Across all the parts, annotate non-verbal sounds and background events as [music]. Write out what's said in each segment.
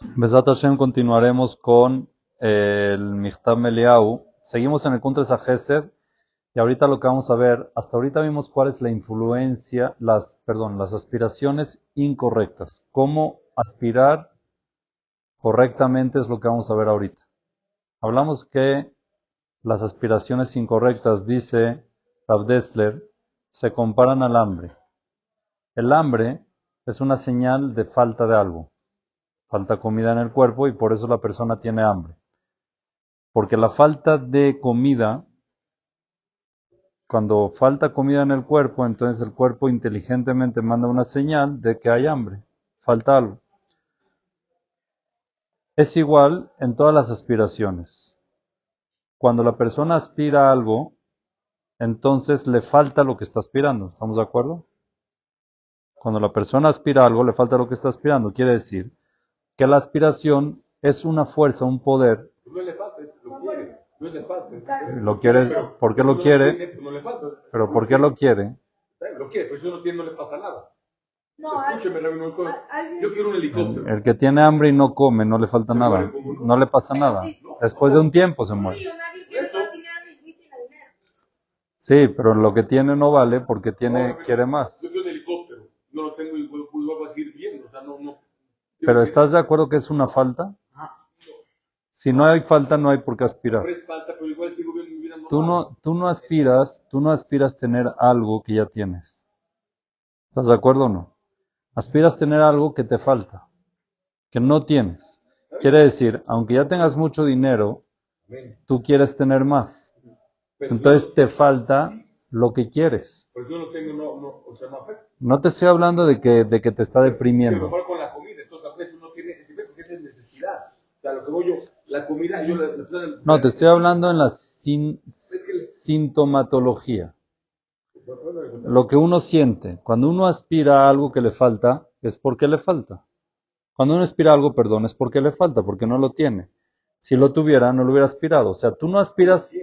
Besat Hashem continuaremos con el Michtam Meliau. Seguimos en el Kuntres Gesed y ahorita lo que vamos a ver, hasta ahorita vimos cuál es la influencia, las, perdón, las aspiraciones incorrectas. Cómo aspirar correctamente es lo que vamos a ver ahorita. Hablamos que las aspiraciones incorrectas, dice Rav Dessler, se comparan al hambre. El hambre es una señal de falta de algo falta comida en el cuerpo y por eso la persona tiene hambre. Porque la falta de comida, cuando falta comida en el cuerpo, entonces el cuerpo inteligentemente manda una señal de que hay hambre, falta algo. Es igual en todas las aspiraciones. Cuando la persona aspira a algo, entonces le falta lo que está aspirando. ¿Estamos de acuerdo? Cuando la persona aspira a algo, le falta lo que está aspirando. Quiere decir que la aspiración es una fuerza, un poder. No le falta, lo quiere. No le falta. Lo quiere, ¿por qué lo quiere? No le falta. Pero ¿por qué lo quiere? Lo quiere, pues eso no, tiene, no le pasa nada. No, Escúcheme, no, yo quiero un helicóptero. El que tiene hambre y no come, no le falta Se nada. muere no. No le pasa nada. Después de un tiempo se muere. Sí, pero lo que tiene no vale porque tiene, No, quiere más. Yo quiero un helicóptero. No lo tengo igual, igual va a seguir viendo. O sea, no, no. Pero ¿estás de acuerdo que es una falta? Si no hay falta, no hay por qué aspirar. Tú no, tú no aspiras, tú no aspiras tener algo que ya tienes. ¿Estás de acuerdo o no? Aspiras tener algo que te falta, que no tienes. Quiere decir, aunque ya tengas mucho dinero, tú quieres tener más. Pero Entonces te falta lo que quieres. Pues no te estoy hablando de que, de que te está deprimiendo. compara con la comida, entonces a veces no tiene, si ves, porque esa es necesidad. La comida, yo la, la- No, te estoy hablando en la sin- sintomatología. Lo que uno siente. Cuando uno aspira a algo que le falta, es porque le falta. Cuando uno aspira a algo, perdón, es porque le falta, porque no lo tiene. Si lo tuviera, no lo hubiera aspirado. O sea, tú no aspiras,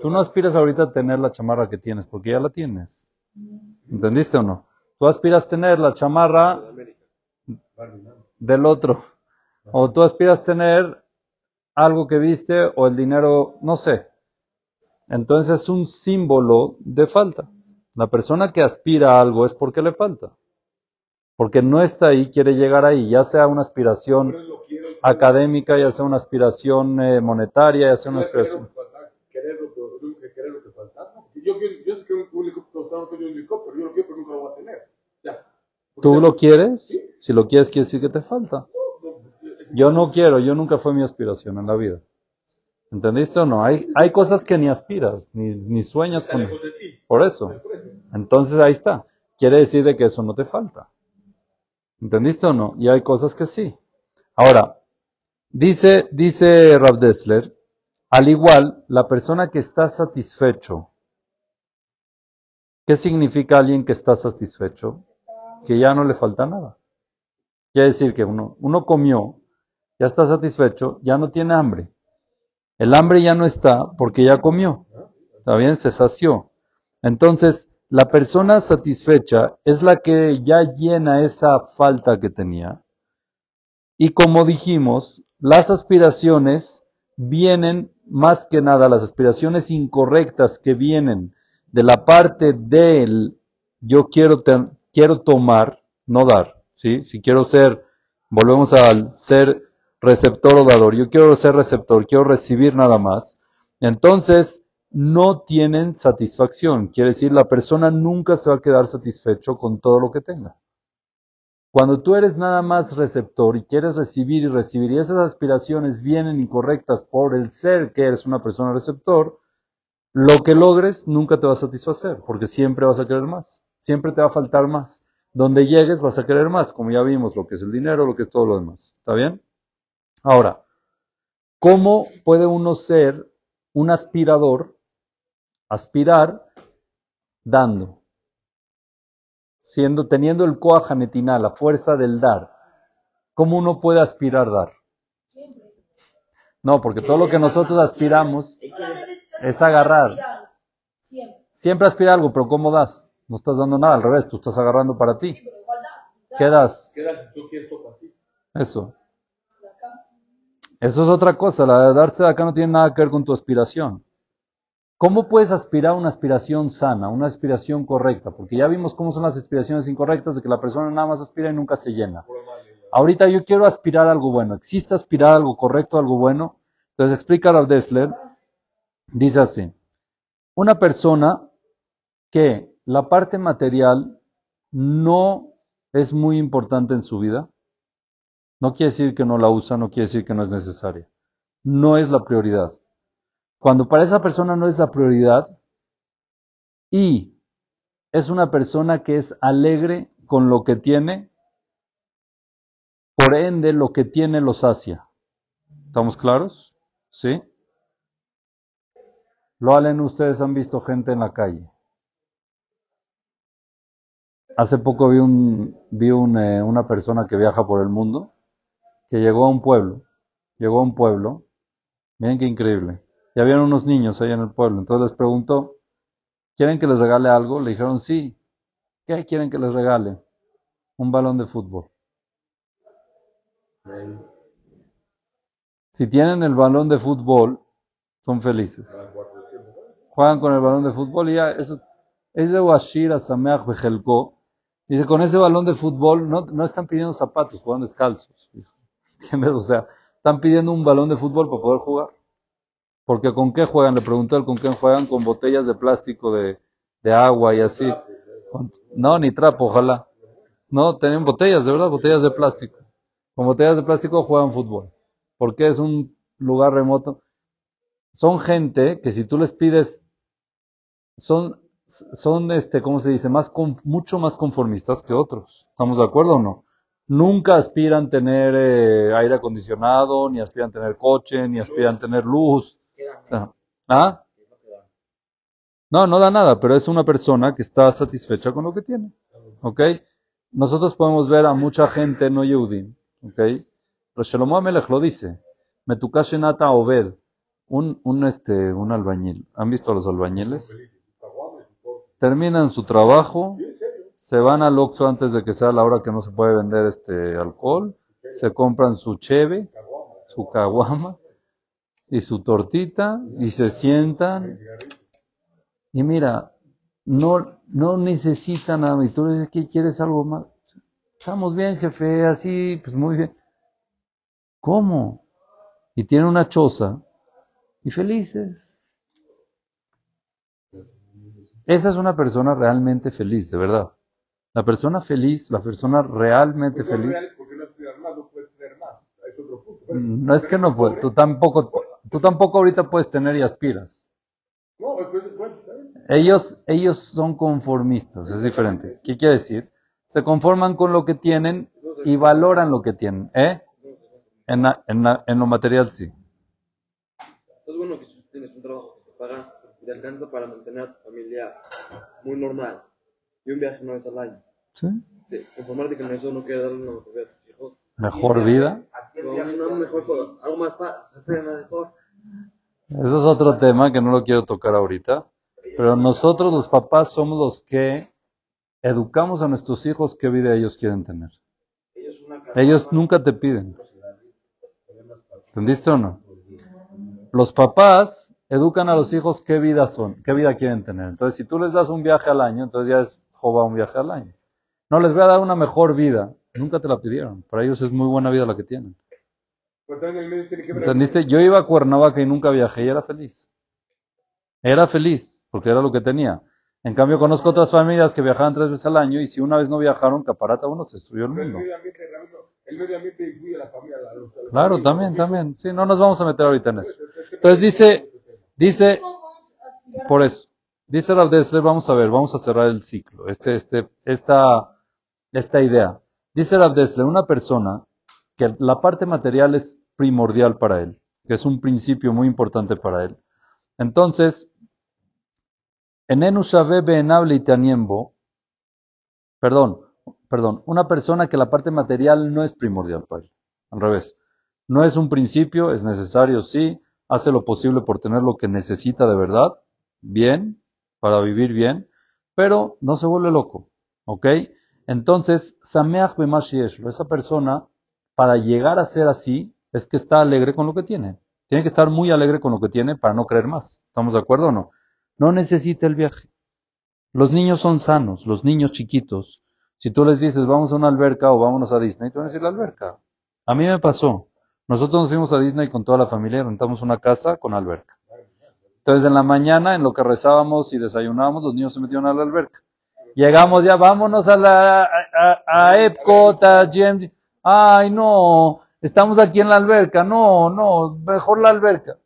tú no aspiras ahorita a tener la chamarra que tienes, porque ya la tienes. ¿Entendiste o no? Tú aspiras a tener la chamarra del otro. O tú aspiras a tener algo que viste o el dinero, no sé. Entonces es un símbolo de falta. La persona que aspira a algo es porque le falta. Porque no está ahí, quiere llegar ahí, ya sea una aspiración académica, ya sea una aspiración eh, monetaria, ya sea una aspiración... Yo, yo sé que un, helicóptero, helicóptero, yo lo quiero, pero nunca lo voy a tener. ¿Tú lo quieres? Si lo quieres, quiere decir que te falta. Yo no quiero, yo nunca fue mi aspiración en la vida. ¿Entendiste o no? Hay, hay cosas que ni aspiras, ni, ni sueñas con... Por eso. Entonces ahí está. Quiere decir de que eso no te falta. ¿Entendiste o no? Y hay cosas que sí. Ahora, dice, dice Rav Dessler, al igual, la persona que está satisfecho, ¿qué significa alguien que está satisfecho? Que ya no le falta nada. Quiere decir que uno, uno comió, ya está satisfecho, ya no tiene hambre. El hambre ya no está porque ya comió. ¿Está bien? Se sació. Entonces, la persona satisfecha es la que ya llena esa falta que tenía. Y como dijimos, las aspiraciones vienen más que nada, las aspiraciones incorrectas que vienen de la parte del yo quiero, quiero tomar, no dar. ¿sí? Si quiero ser, volvemos al ser receptor o dador, yo quiero ser receptor, quiero recibir nada más. Entonces, no tienen satisfacción. Quiere decir, la persona nunca se va a quedar satisfecho con todo lo que tenga. Cuando tú eres nada más receptor y quieres recibir y recibir, y esas aspiraciones vienen incorrectas por el ser que eres una persona receptor, lo que logres nunca te va a satisfacer, porque siempre vas a querer más, siempre te va a faltar más. Donde llegues vas a querer más, como ya vimos, lo que es el dinero, lo que es todo lo demás. ¿Está bien? Ahora, ¿cómo puede uno ser un aspirador, aspirar dando? Siendo, teniendo el coajanetina, la fuerza del dar. ¿Cómo uno puede aspirar dar? No, porque todo lo que nosotros aspiramos es agarrar. Siempre. Aspira algo, pero ¿cómo das? No estás dando nada, al revés, tú estás agarrando para ti. ¿Qué das? ¿Qué das si tú quieres tocar a ti? Eso. Eso es otra cosa. La de darse de acá no tiene nada que ver con tu aspiración. ¿Cómo puedes aspirar a una aspiración sana, una aspiración correcta? Porque ya vimos cómo son las aspiraciones incorrectas, de que la persona nada más aspira y nunca se llena. Ahorita yo quiero aspirar a algo bueno. ¿Existe aspirar a algo correcto, algo bueno? Entonces explica Rav Dessler, dice así, una persona que la parte material no es muy importante en su vida, no quiere decir que no la usa, no quiere decir que no es necesaria. No es la prioridad. Cuando para esa persona no es la prioridad y es una persona que es alegre con lo que tiene, por ende lo que tiene lo sacia. ¿Estamos claros? ¿Sí? Lo ustedes han visto gente en la calle. Hace poco vi, un, vi un, eh, una persona que viaja por el mundo, que llegó a un pueblo, llegó a un pueblo, miren qué increíble, y habían unos niños ahí en el pueblo, entonces les preguntó, ¿quieren que les regale algo? Le dijeron, sí, ¿qué quieren que les regale? Un balón de fútbol. Si tienen el balón de fútbol, son felices. Juegan con el balón de fútbol y ya, eso, ese Washira Sameach Bejelko, dice, con ese balón de fútbol no, no están pidiendo zapatos, juegan descalzos. O sea, están pidiendo un balón de fútbol para poder jugar. Porque con qué juegan, le preguntó él con qué juegan, con botellas de plástico de, agua y así. No, ni trapo, ojalá. No, tienen botellas, de verdad, botellas de plástico. Con botellas de plástico juegan fútbol. Porque es un lugar remoto. Son gente que si tú les pides, son, son este, ¿cómo se dice? Más con- mucho más conformistas que otros. ¿Estamos de acuerdo o no? Nunca aspiran tener eh, aire acondicionado, ni aspiran tener coche, ni aspiran tener luz. ¿Ah? No, no da nada, pero es una persona que está satisfecha con lo que tiene. ¿Ok? Nosotros podemos ver a mucha gente no Yehudim. ¿Ok? Pero Shlomo Amelech lo dice. Metukash Nata Obed. Un, un, este, un albañil. ¿Han visto a los albañiles? Terminan su trabajo, se van al Oxxo antes de que sea la hora que no se puede vender este alcohol, se compran su cheve, su caguama y su tortita y se sientan y mira, no, no necesitan nada. Y tú le dices, ¿qué quieres algo más? Estamos bien, jefe, así, pues muy bien. ¿Cómo? Y tiene una choza y felices. Esa es una persona realmente feliz, de verdad. La persona feliz, la persona realmente feliz, Porque no aspirar más, no puedes tener más. Es otro punto. mm, no es que no puede, tú tampoco, tú tampoco ahorita puedes tener y aspiras. No, después, después. Ellos, ellos son conformistas, es diferente. ¿Qué quiere decir? Se conforman con lo que tienen y valoran lo que tienen. ¿Eh? En, la- en, la- en lo material sí. Es bueno que tienes un trabajo que te pagas y te alcanza para mantener a tu familia muy normal y un viaje una vez al año. ¿Sí? Sí, conformarte con eso no quiere darle una mejor vida. Mejor vida. Una mejor cosa, algo más para mejor. Eso es otro tema que no lo quiero tocar ahorita. Pero nosotros los papás somos los que educamos a nuestros hijos qué vida ellos quieren tener. Ellos nunca te piden. ¿Entendiste o no? Los papás educan a los hijos qué vida son, qué vida quieren tener. Entonces, si tú les das un viaje al año, entonces ya es joba un viaje al año. No les voy a dar una mejor vida. Nunca te la pidieron. Para ellos es muy buena vida la que tienen. Pero también en el medio tiene que ver. ¿Entendiste? Yo iba a Cuernavaca y nunca viajé y era feliz. Era feliz, porque era lo que tenía. En cambio, conozco otras familias que viajaban tres veces al año y si una vez no viajaron, caparata uno se destruyó el mundo. ambiente, Ramiro, el medio ambiente influye a la familia. a los- a los Claro, amigos, también, a también. Sí, no nos vamos a meter ahorita en eso. Es que- Entonces dice, dice, ¿Cómo vamos a por eso, dice Rav vamos a ver, vamos a cerrar el ciclo, este, este, esta, esta idea. Dice Rav Dessler, una persona que la parte material es primordial para él, que es un principio muy importante para él. Entonces, en y Taniembo, perdón, perdón, una persona que la parte material no es primordial para él, al revés. No es un principio, es necesario, sí, hace lo posible por tener lo que necesita de verdad, bien, para vivir bien, pero no se vuelve loco, ¿ok? Entonces, Sameach esa persona, para llegar a ser así, es que está alegre con lo que tiene. Tiene que estar muy alegre con lo que tiene para no creer más. ¿Estamos de acuerdo o no? No necesita el viaje. Los niños son sanos, los niños chiquitos. Si tú les dices, vamos a una alberca o vámonos a Disney, te van a decir la alberca. A mí me pasó. Nosotros nos fuimos a Disney con toda la familia, rentamos una casa con alberca. Entonces en la mañana, en lo que rezábamos y desayunábamos, los niños se metieron a la alberca. Llegamos ya, vámonos a la, a, Epcot, a. Ay, no, estamos aquí en la alberca. No, no, mejor la alberca.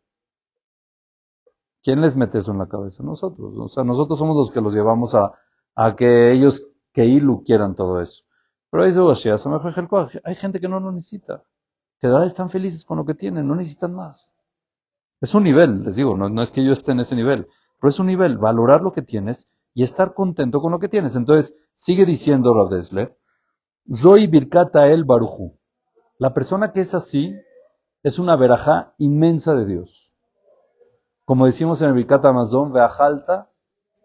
¿Quién les mete eso en la cabeza? Nosotros. O sea, nosotros somos los que los llevamos a, a que ellos, que Ilu quieran todo eso. Pero eso, hay gente que no lo necesita. Que de están felices con lo que tienen, no necesitan más. Es un nivel, les digo, no, es que yo esté en ese nivel, pero es un nivel, valorar lo que tienes y estar contento con lo que tienes. Entonces, sigue diciendo Rav Dessler, Zoy Birkata el Baruju. La persona que es así es una verajá inmensa de Dios. Como decimos en el Birkata Amazon, Veajalta,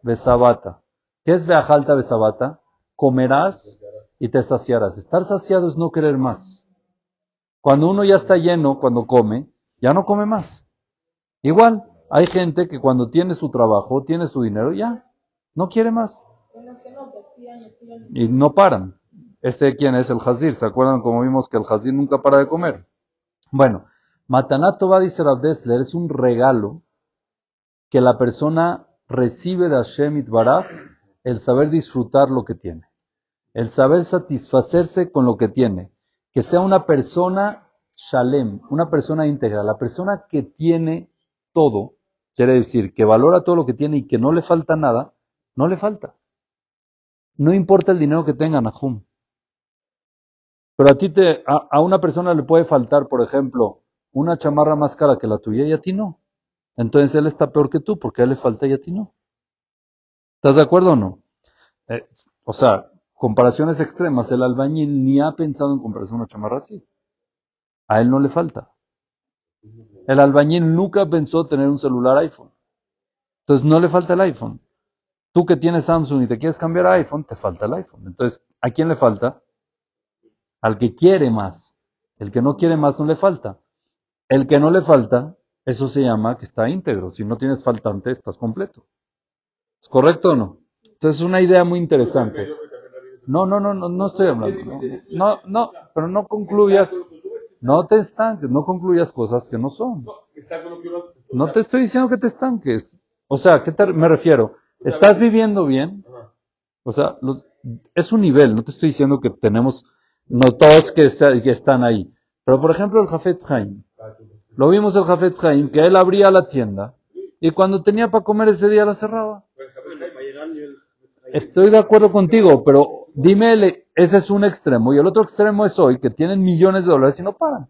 Besabata. ¿Qué es Veajalta, Besabata? Comerás y te saciarás. Estar saciado es no querer más. Cuando uno ya está lleno, cuando come, ya no come más. Igual, hay gente que cuando tiene su trabajo, tiene su dinero, ya, no quiere más. Y no paran. Ese quién es el Hazir. ¿Se acuerdan como vimos que el Hazir nunca para de comer? Bueno, Matanato va dice Dessler, es un regalo que la persona recibe de Hashem Itbaraj el saber disfrutar lo que tiene, el saber satisfacerse con lo que tiene, que sea una persona shalem, una persona íntegra, la persona que tiene todo, quiere decir que valora todo lo que tiene y que no le falta nada, no le falta. No importa el dinero que tenga Nahum. Pero a ti te, a, a, una persona le puede faltar, por ejemplo, una chamarra más cara que la tuya y a ti no. Entonces él está peor que tú porque a él le falta y a ti no. ¿Estás de acuerdo o no? Eh, o sea, comparaciones extremas. El albañil ni ha pensado en comprarse una chamarra así. A él no le falta. El albañil nunca pensó tener un celular iPhone. Entonces no le falta el iPhone. Tú que tienes Samsung y te quieres cambiar a iPhone, te falta el iPhone. Entonces, ¿a quién le falta? Al que quiere más. El que no quiere más no le falta. El que no le falta, eso se llama que está íntegro. Si no tienes faltante, estás completo. ¿Es correcto o no? Entonces es una idea muy interesante. No, no, no, no, no estoy hablando. No, no, no, pero no concluyas. No te estanques, no concluyas cosas que no son. No te estoy diciendo que te estanques. O sea, ¿qué te, me refiero? ¿Estás viviendo bien? O sea, lo, es un nivel, no te estoy diciendo que tenemos, no todos que, está, que están ahí. Pero por ejemplo el Jafetz Haim. Lo vimos el Jafetz Haim, que él abría la tienda y cuando tenía para comer ese día la cerraba. Estoy de acuerdo contigo, pero dime, ese es un extremo y el otro extremo es hoy, que tienen millones de dólares y no paran.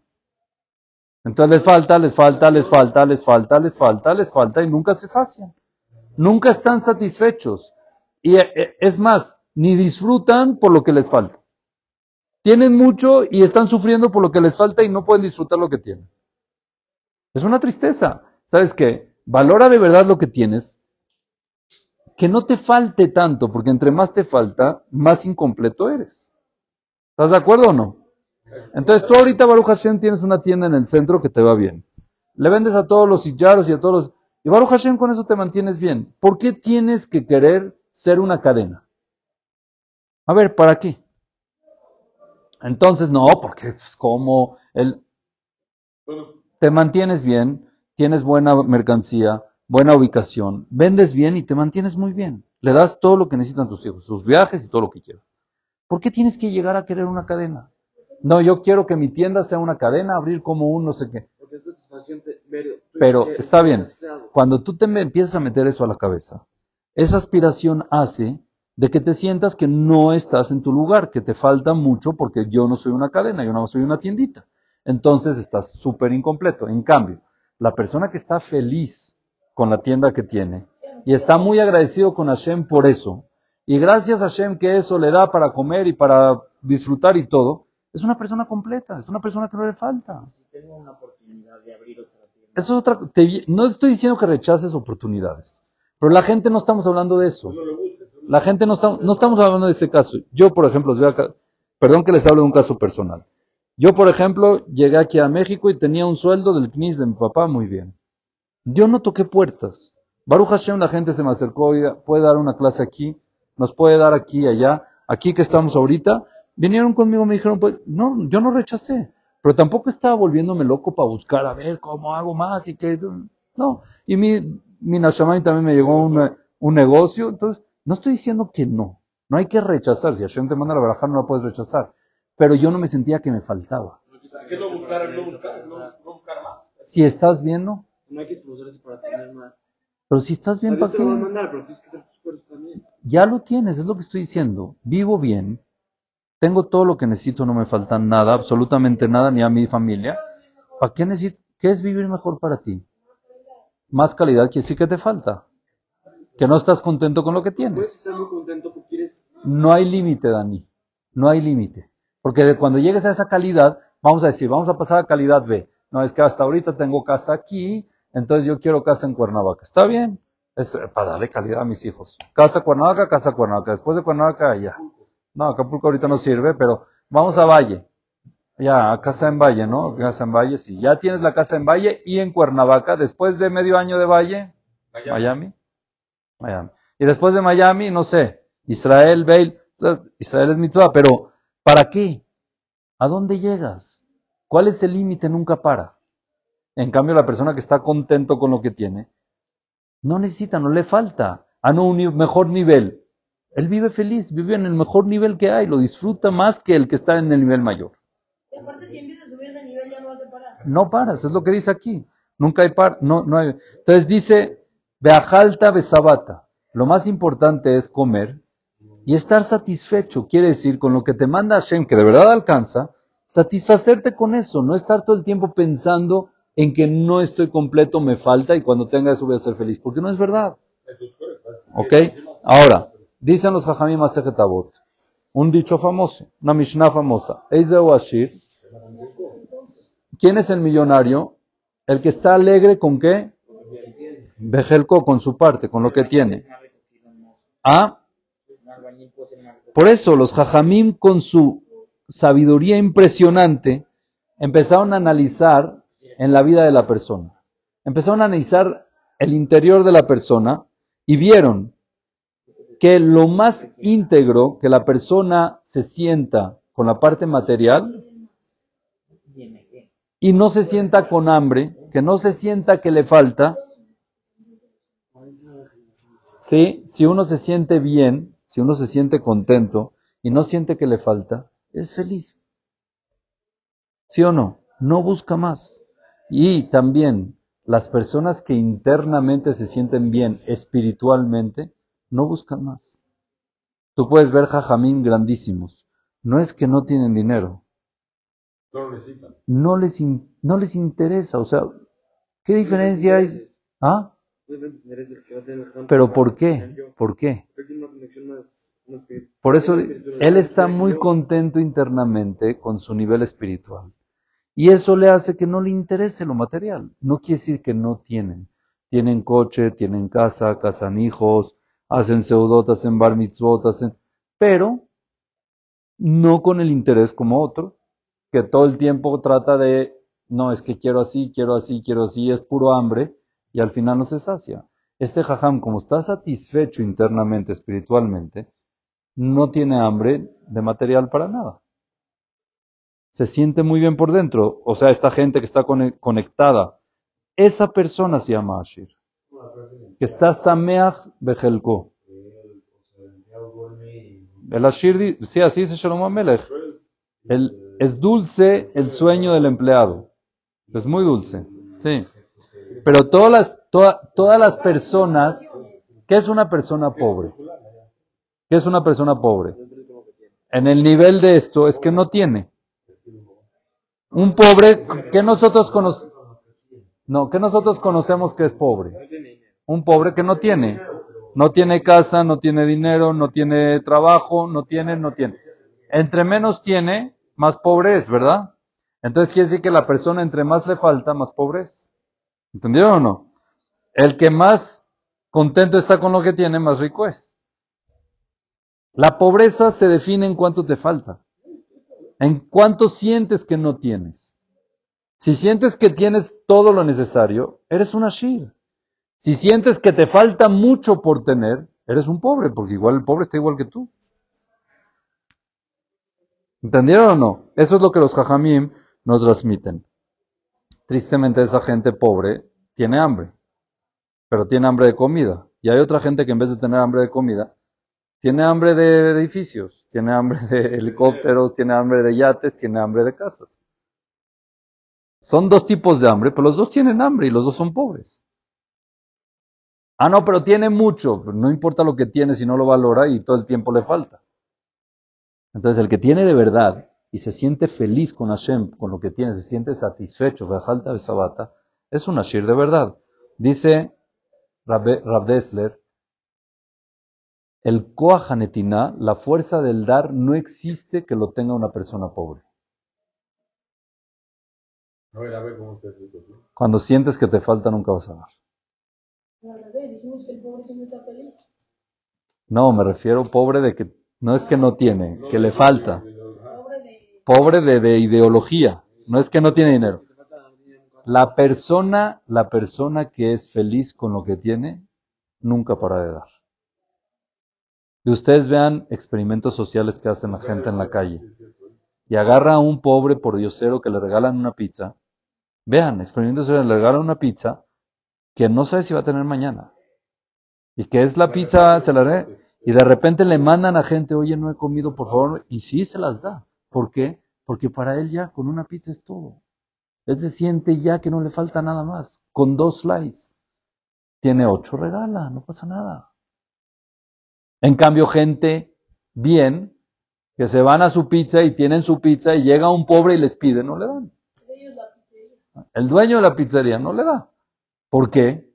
Entonces les falta, les falta, les falta, les falta, les falta, les falta y nunca se sacian. Nunca están satisfechos. Y es más, ni disfrutan por lo que les falta. Tienen mucho y están sufriendo por lo que les falta y no pueden disfrutar lo que tienen. Es una tristeza. ¿Sabes qué? Valora de verdad lo que tienes. Que no te falte tanto, porque entre más te falta, más incompleto eres. ¿Estás de acuerdo o no? Entonces tú ahorita, Baruch Hashem, tienes una tienda en el centro que te va bien. Le vendes a todos los sillaros y a todos los... Y Baruch Hashem con eso te mantienes bien. ¿Por qué tienes que querer ser una cadena? A ver, ¿para qué? Entonces, no, porque es como el... Te mantienes bien, tienes buena mercancía, buena ubicación, vendes bien y te mantienes muy bien. Le das todo lo que necesitan tus hijos, sus viajes y todo lo que quieran. ¿Por qué tienes que llegar a querer una cadena? No, yo quiero que mi tienda sea una cadena, abrir como un no sé qué. Pero está bien, cuando tú te empiezas a meter eso a la cabeza, esa aspiración hace de que te sientas que no estás en tu lugar, que te falta mucho porque yo no soy una cadena, yo no soy una tiendita. Entonces estás súper incompleto. En cambio, la persona que está feliz con la tienda que tiene y está muy agradecido con Hashem por eso, y gracias a Hashem que eso le da para comer y para disfrutar y todo, es una persona completa, es una persona que no le falta. Si tengo una oportunidad de abrir otra tienda. Eso es otra, te, no estoy diciendo que rechaces oportunidades, pero la gente no estamos hablando de eso. La gente no, está, no estamos hablando de ese caso. Yo, por ejemplo, os voy a, perdón que les hable de un caso personal. Yo, por ejemplo, llegué aquí a México y tenía un sueldo del CNIS de mi papá muy bien. Yo no toqué puertas. Baruch Hashem, la gente se me acercó, puede dar una clase aquí, nos puede dar aquí, allá, aquí que estamos ahorita. Vinieron conmigo, me dijeron, pues, no, yo no rechacé, pero tampoco estaba volviéndome loco para buscar a ver cómo hago más y qué. No, y mi, mi Nashamay también me llegó un, un negocio, entonces, no estoy diciendo que no, no hay que rechazar, si Hashem te manda la baraja no la puedes rechazar, pero yo no me sentía que me faltaba. ¿Qué no buscar? No buscar, no, no buscar más. Si estás bien, ¿no? No hay que esforzarse para tener más. Pero si estás bien, ¿para te lo va a qué? mandar, pero tienes que hacer tu esfuerzo también. Ya lo tienes, es lo que estoy diciendo. Vivo bien, tengo todo lo que necesito, no me falta nada, absolutamente nada, ni a mi familia. ¿Para qué necesito? ¿Qué es vivir mejor para ti? Más calidad quiere decir que te falta. Que no estás contento con lo que Puedes tienes. estar muy contento porque quieres. No hay límite, Dani. No hay límite. Porque de cuando llegues a esa calidad, vamos a decir, vamos a pasar a calidad B. No, es que hasta ahorita tengo casa aquí, entonces yo quiero casa en Cuernavaca. Está bien. Es para darle calidad a mis hijos. Casa Cuernavaca, casa Cuernavaca. Después de Cuernavaca, allá. No, Acapulco ahorita no sirve, pero vamos a Valle. Ya, a casa en Valle, ¿no? Casa en Valle, sí. Ya tienes la casa en Valle y en Cuernavaca. Después de medio año de Valle, Miami. Miami. Y después de Miami, no sé, Israel, Bale. Israel es mitzvah, pero ¿para qué? ¿A dónde llegas? ¿Cuál es el límite? Nunca para. En cambio, la persona que está contento con lo que tiene, no necesita, no le falta. A no un mejor nivel. Él vive feliz, vive en el mejor nivel que hay, lo disfruta más que el que está en el nivel mayor. Y aparte, si empiezas a subir de nivel, ya no vas a parar. No paras, es lo que dice aquí. Nunca hay par, no, no hay. Entonces dice, beajalta besabata. Lo más importante es comer y estar satisfecho. Quiere decir, con lo que te manda Hashem, que de verdad alcanza, satisfacerte con eso, no estar todo el tiempo pensando en que no estoy completo, me falta y cuando tenga eso voy a ser feliz, porque no es verdad. ¿Ok? Ahora, dicen los Jajamim Masejet Avot, un dicho famoso, una Mishnah famosa, ¿quién es el millonario? El que está alegre con qué? Bejelko, con su parte, con lo que tiene. Ah, por eso los Jajamim con su sabiduría impresionante empezaron a analizar en la vida de la persona. Empezaron a analizar el interior de la persona y vieron que lo más íntegro que la persona se sienta con la parte material y no se sienta con hambre, que no se sienta que le falta, ¿sí? Si uno se siente bien, si uno se siente contento y no siente que le falta, es feliz. ¿Sí o no? No busca más. Y también las personas que internamente se sienten bien espiritualmente, no buscan más. Tú puedes ver jajamín grandísimos. No es que no tienen dinero, No lo necesitan. no les, in- no les interesa. O sea, ¿qué diferencia hay? ¿Ah? ¿Pero por qué? ¿Por qué? Por eso él está muy contento internamente con su nivel espiritual. Y eso le hace que no le interese lo material. No quiere decir que no tienen. Tienen coche, tienen casa, casan hijos, hacen seudot, hacen bar mitzvot, hacen... Pero no con el interés como otro, que todo el tiempo trata de, no, es que quiero así, quiero así, quiero así, es puro hambre, y al final no se sacia. Este jajam, como está satisfecho internamente, espiritualmente, no tiene hambre de material para nada. Se siente muy bien por dentro. O sea, esta gente que está cone- conectada, esa persona se llama Ashir. Que está Sameach Bejelko. El Ashir, sí, así dice Shalom Amelech. El, es dulce el sueño del empleado. Es muy dulce. Sí. Pero todas las, toda- todas las personas, ¿qué es una persona pobre? ¿Qué es una persona pobre? En el nivel de esto es que no tiene. Un pobre que nosotros conocemos, no, que nosotros conocemos que es pobre. Un pobre que no tiene. No tiene casa, no tiene dinero, no tiene trabajo, no tiene, no tiene. Entre menos tiene, más pobre es, ¿verdad? Entonces quiere decir que la persona entre más le falta, más pobre es. ¿Entendieron o no? El que más contento está con lo que tiene, más rico es. La pobreza se define en cuánto te falta. ¿En cuánto sientes que no tienes? Si sientes que tienes todo lo necesario, eres un ashir. Si sientes que te falta mucho por tener, eres un pobre, porque igual el pobre está igual que tú. ¿Entendieron o no? Eso es lo que los jajamim nos transmiten. Tristemente esa gente pobre tiene hambre, pero tiene hambre de comida. Y hay otra gente que en vez de tener hambre de comida, tiene hambre de edificios, tiene hambre de [laughs] helicópteros, tiene hambre de yates, tiene hambre de casas. Son dos tipos de hambre, pero los dos tienen hambre y los dos son pobres. Ah, no, pero tiene mucho. No importa lo que tiene si no lo valora y todo el tiempo le falta. Entonces, el que tiene de verdad y se siente feliz con Hashem, con lo que tiene, se siente satisfecho, falta de sabata, es un Ashir de verdad. Dice Rab Dessler, el Koahanetina, la fuerza del dar, no existe que lo tenga una persona pobre. A ver, a ver cómo está escrito. ¿sí? Cuando sientes que te falta, nunca vas a dar. Al revés, dijimos que el pobre siempre está feliz. No, me refiero pobre de que no es que no tiene, que le falta. Pobre de... Pobre de, de ideología. No es que no tiene dinero. La persona, la persona que es feliz con lo que tiene, nunca para de dar. Y ustedes vean experimentos sociales que hacen la gente en la calle. Y agarra a un pobre por diosero que le regalan una pizza. Vean, experimentos sociales, le regalan una pizza que no sabe si va a tener mañana. Y que es la pizza, se la re- y de repente le mandan a gente, oye, no he comido, por favor, y sí se las da. ¿Por qué? Porque para él ya con una pizza es todo. Él se siente ya que no le falta nada más. Con dos slices. Tiene ocho, regala, no pasa nada. En cambio, gente bien, que se van a su pizza y tienen su pizza y llega un pobre y les pide, no le dan. Es pizzería. El dueño de la pizzería no le da. ¿Por qué?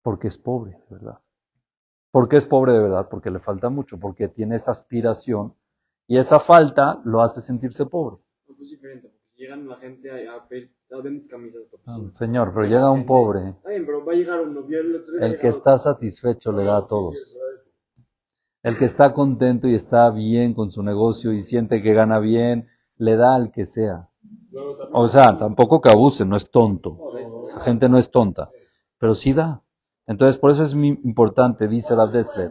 Porque es pobre, de verdad. ¿Por qué es pobre de verdad? Porque le falta mucho, porque tiene esa aspiración y esa falta lo hace sentirse pobre. No, pues es diferente, porque llegan la gente a, pedir, a camisas, pues, Ah. Señor, pero llega un pobre, Está bien, pero va a llegar uno, vio el otro día el que está satisfecho le da a todos. El que está contento y está bien con su negocio y siente que gana bien, le da al que sea. O sea, tampoco que abuse, no es tonto. Esa gente no es tonta, pero sí da. Entonces, por eso es muy importante, dice la pobre.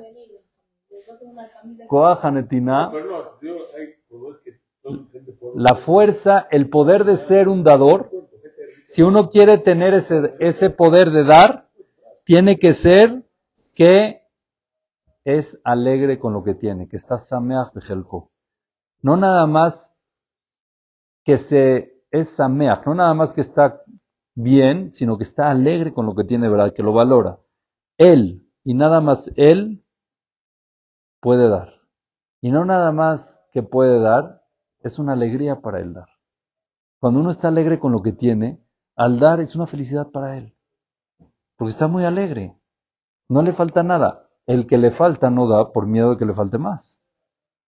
la fuerza, el poder de ser un dador, si uno quiere tener ese, ese poder de dar, tiene que ser que es alegre con lo que tiene, que está sameach bejelko. No nada más que se es sameach, no nada más que está bien, sino que está alegre con lo que tiene, ¿verdad? Que lo valora. Él, y nada más él, puede dar. Y no nada más que puede dar, es una alegría para él dar. Cuando uno está alegre con lo que tiene, al dar es una felicidad para él. Porque está muy alegre. No le falta nada. El que le falta no da por miedo de que le falte más.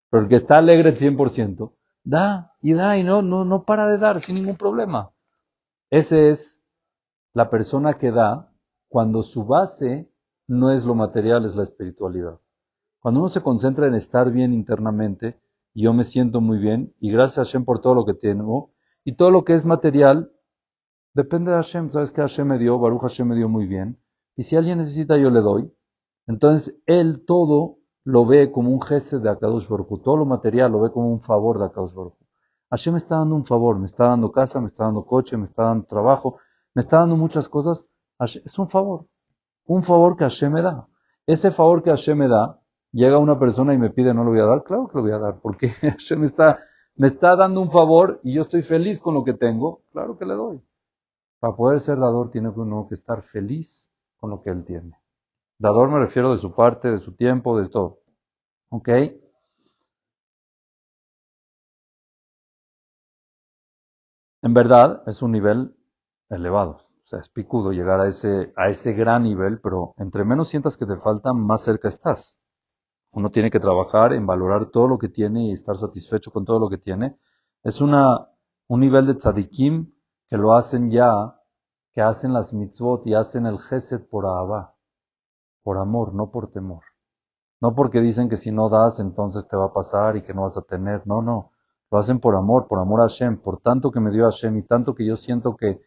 Pero el que está alegre al 100%, da y da y no, no, no para de dar sin ningún problema. Ese es la persona que da cuando su base no es lo material, es la espiritualidad. Cuando uno se concentra en estar bien internamente, yo me siento muy bien, y gracias a Hashem por todo lo que tengo, y todo lo que es material, depende de Hashem. ¿Sabes que Hashem me dio? Baruch Hashem me dio muy bien. Y si alguien necesita, yo le doy. Entonces, él todo lo ve como un jefe de Akadosh Baruch Hu. Todo lo material lo ve como un favor de Akadosh Baruch Hu. Hashem me está dando un favor, me está dando casa, me está dando coche, me está dando trabajo, me está dando muchas cosas. Hashem- es un favor. Un favor que Hashem me da. Ese favor que Hashem me da, llega una persona y me pide, no lo voy a dar. Claro que lo voy a dar, porque [laughs] Hashem está, me está dando un favor y yo estoy feliz con lo que tengo. Claro que le doy. Para poder ser dador tiene uno que estar feliz con lo que él tiene. Dador me refiero de su parte, de su tiempo, de todo. ¿Ok? En verdad es un nivel elevado. O sea, es picudo llegar a ese, a ese gran nivel, pero entre menos sientas que te falta, más cerca estás. Uno tiene que trabajar en valorar todo lo que tiene y estar satisfecho con todo lo que tiene. Es una, un nivel de tzadikim que lo hacen ya, que hacen las mitzvot y hacen el gesed por Ahabá, por amor, no por temor. No porque dicen que si no das, entonces te va a pasar y que no vas a tener. No, no. Lo hacen por amor, por amor a Hashem, por tanto que me dio Hashem y tanto que yo siento que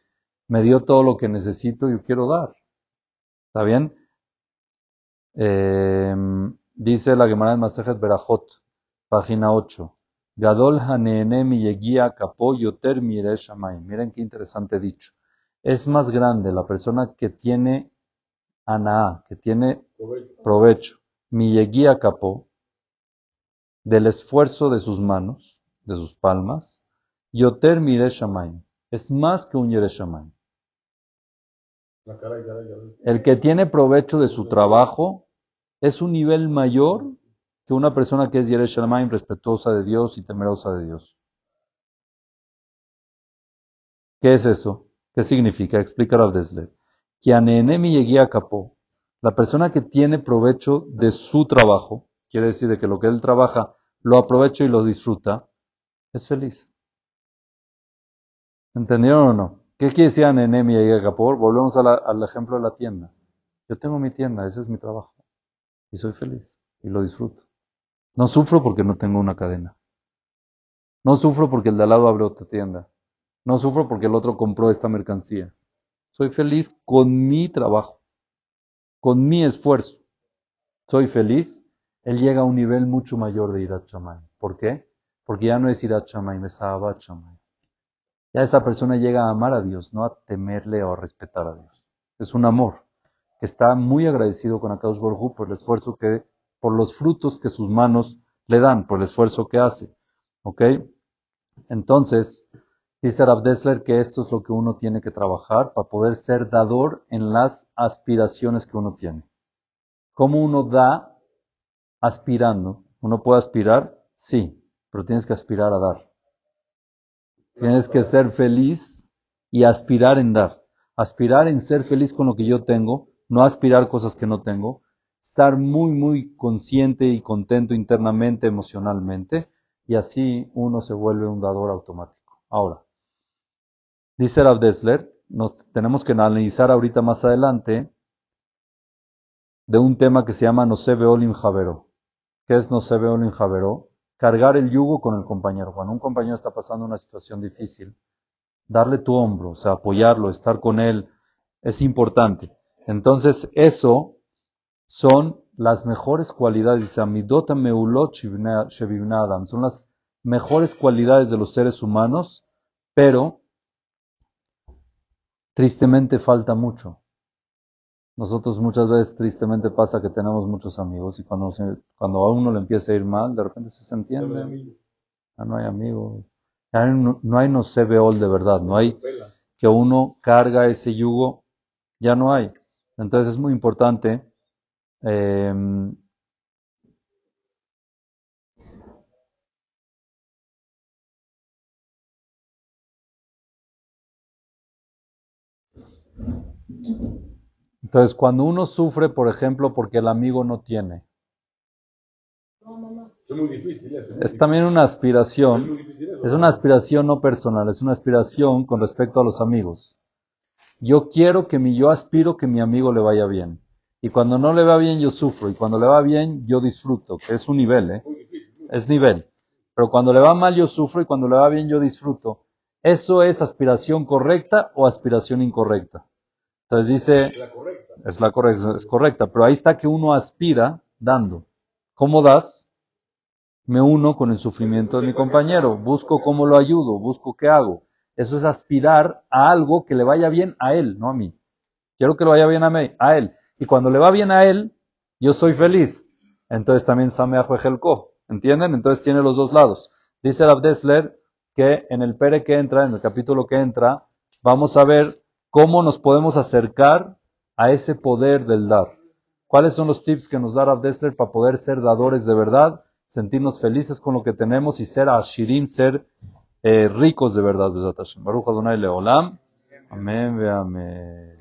me dio todo lo que necesito y yo quiero dar. ¿Está bien? Eh, dice la Gemara de Masejet Berajot, página 8. Gadol haneene mi yegia kapo yoter. Miren qué interesante dicho. Es más grande la persona que tiene anaa, que tiene Provecho. provecho, mi yegia capó, del esfuerzo de sus manos, de sus palmas, yoter mire shamayim. Es más que un yere shamayim. La cara y cara y cara. El que tiene provecho de su trabajo es un nivel mayor que una persona que es yere shamayim, respetuosa de Dios y temerosa de Dios. ¿Qué es eso? ¿Qué significa? Explica Rav Dessler. Que anenemi yeguía capó. La persona que tiene provecho de su trabajo, quiere decir de que lo que él trabaja lo aprovecha y lo disfruta, es feliz. ¿Entendieron o no? ¿Qué quiere decir anenemi yeguía capó? Volvemos a la- al ejemplo de la tienda. Yo tengo mi tienda, ese es mi trabajo. Y soy feliz y lo disfruto. No sufro porque no tengo una cadena. No sufro porque el de al lado abre otra tienda. No sufro porque el otro compró esta mercancía. Soy feliz con mi trabajo, con mi esfuerzo. Soy feliz. Él llega a un nivel mucho mayor de Irat Shammai. ¿Por qué? Porque ya no es Irat Shammai, es Ahabat Shammai. Ya esa persona llega a amar a Dios, no a temerle o a respetar a Dios. Es un amor que está muy agradecido con Akadosh Hu por el esfuerzo que, por los frutos que sus manos le dan, por el esfuerzo que hace. ¿Ok? Entonces, dice Rav Dessler que esto es lo que uno tiene que trabajar para poder ser dador en las aspiraciones que uno tiene. ¿Cómo uno da aspirando? ¿Uno puede aspirar? Sí, pero tienes que aspirar a dar. Tienes que ser feliz y aspirar en dar. Aspirar en ser feliz con lo que yo tengo, no aspirar cosas que no tengo. Estar muy, muy consciente y contento internamente, emocionalmente, y así uno se vuelve un dador automático. Ahora, dice Rav Dessler, nos tenemos que analizar ahorita más adelante de un tema que se llama Nosebe Olim Javero. ¿Qué es Nosebe Olim Javero? Cargar el yugo con el compañero. Cuando un compañero está pasando una situación difícil, darle tu hombro, o sea, apoyarlo, estar con él, es importante. Entonces, eso son las mejores cualidades, dice Amidot Meulot son las mejores cualidades de los seres humanos, pero tristemente falta mucho. Nosotros muchas veces tristemente pasa que tenemos muchos amigos y cuando, se- cuando a uno le empieza a ir mal, de repente se entiende, ya no hay amigos, ya no, no hay no se veol de verdad, no hay que uno carga ese yugo, ya no hay. Entonces es muy importante eh, entonces cuando uno sufre, por ejemplo, porque el amigo no tiene. Es muy difícil eso. es también una aspiración, difícil es una aspiración no personal, es una aspiración con respecto a los amigos. Yo quiero que mi, yo aspiro que mi amigo le vaya bien. Y cuando no le va bien, yo sufro. Y cuando le va bien, yo disfruto, que es un nivel, ¿eh? Muy difícil. muy es nivel. Pero cuando le va mal yo sufro y cuando le va bien yo disfruto. ¿Eso es aspiración correcta o aspiración incorrecta? Entonces dice, difícil. La correcta. es la correcta, es correcta, pero ahí está que uno aspira dando. ¿Cómo das? Me uno con el sufrimiento de mi compañero, busco cómo lo ayudo, busco qué hago. Eso es aspirar a algo que le vaya bien a él, no a mí. Quiero que le vaya bien a mí, a él. Y cuando le va bien a él, yo soy feliz. Entonces también Sameach Bejelko. ¿Entienden? Entonces tiene los dos lados. Dice Rav Dessler que en el Pere que entra, en el capítulo que entra, vamos a ver cómo nos podemos acercar a ese poder del dar. ¿Cuáles son los tips que nos da Rav para poder ser dadores de verdad, sentirnos felices con lo que tenemos y ser ashirim, ser eh, ricos de verdad? Baruch Adonai Leolam. Amén, amén.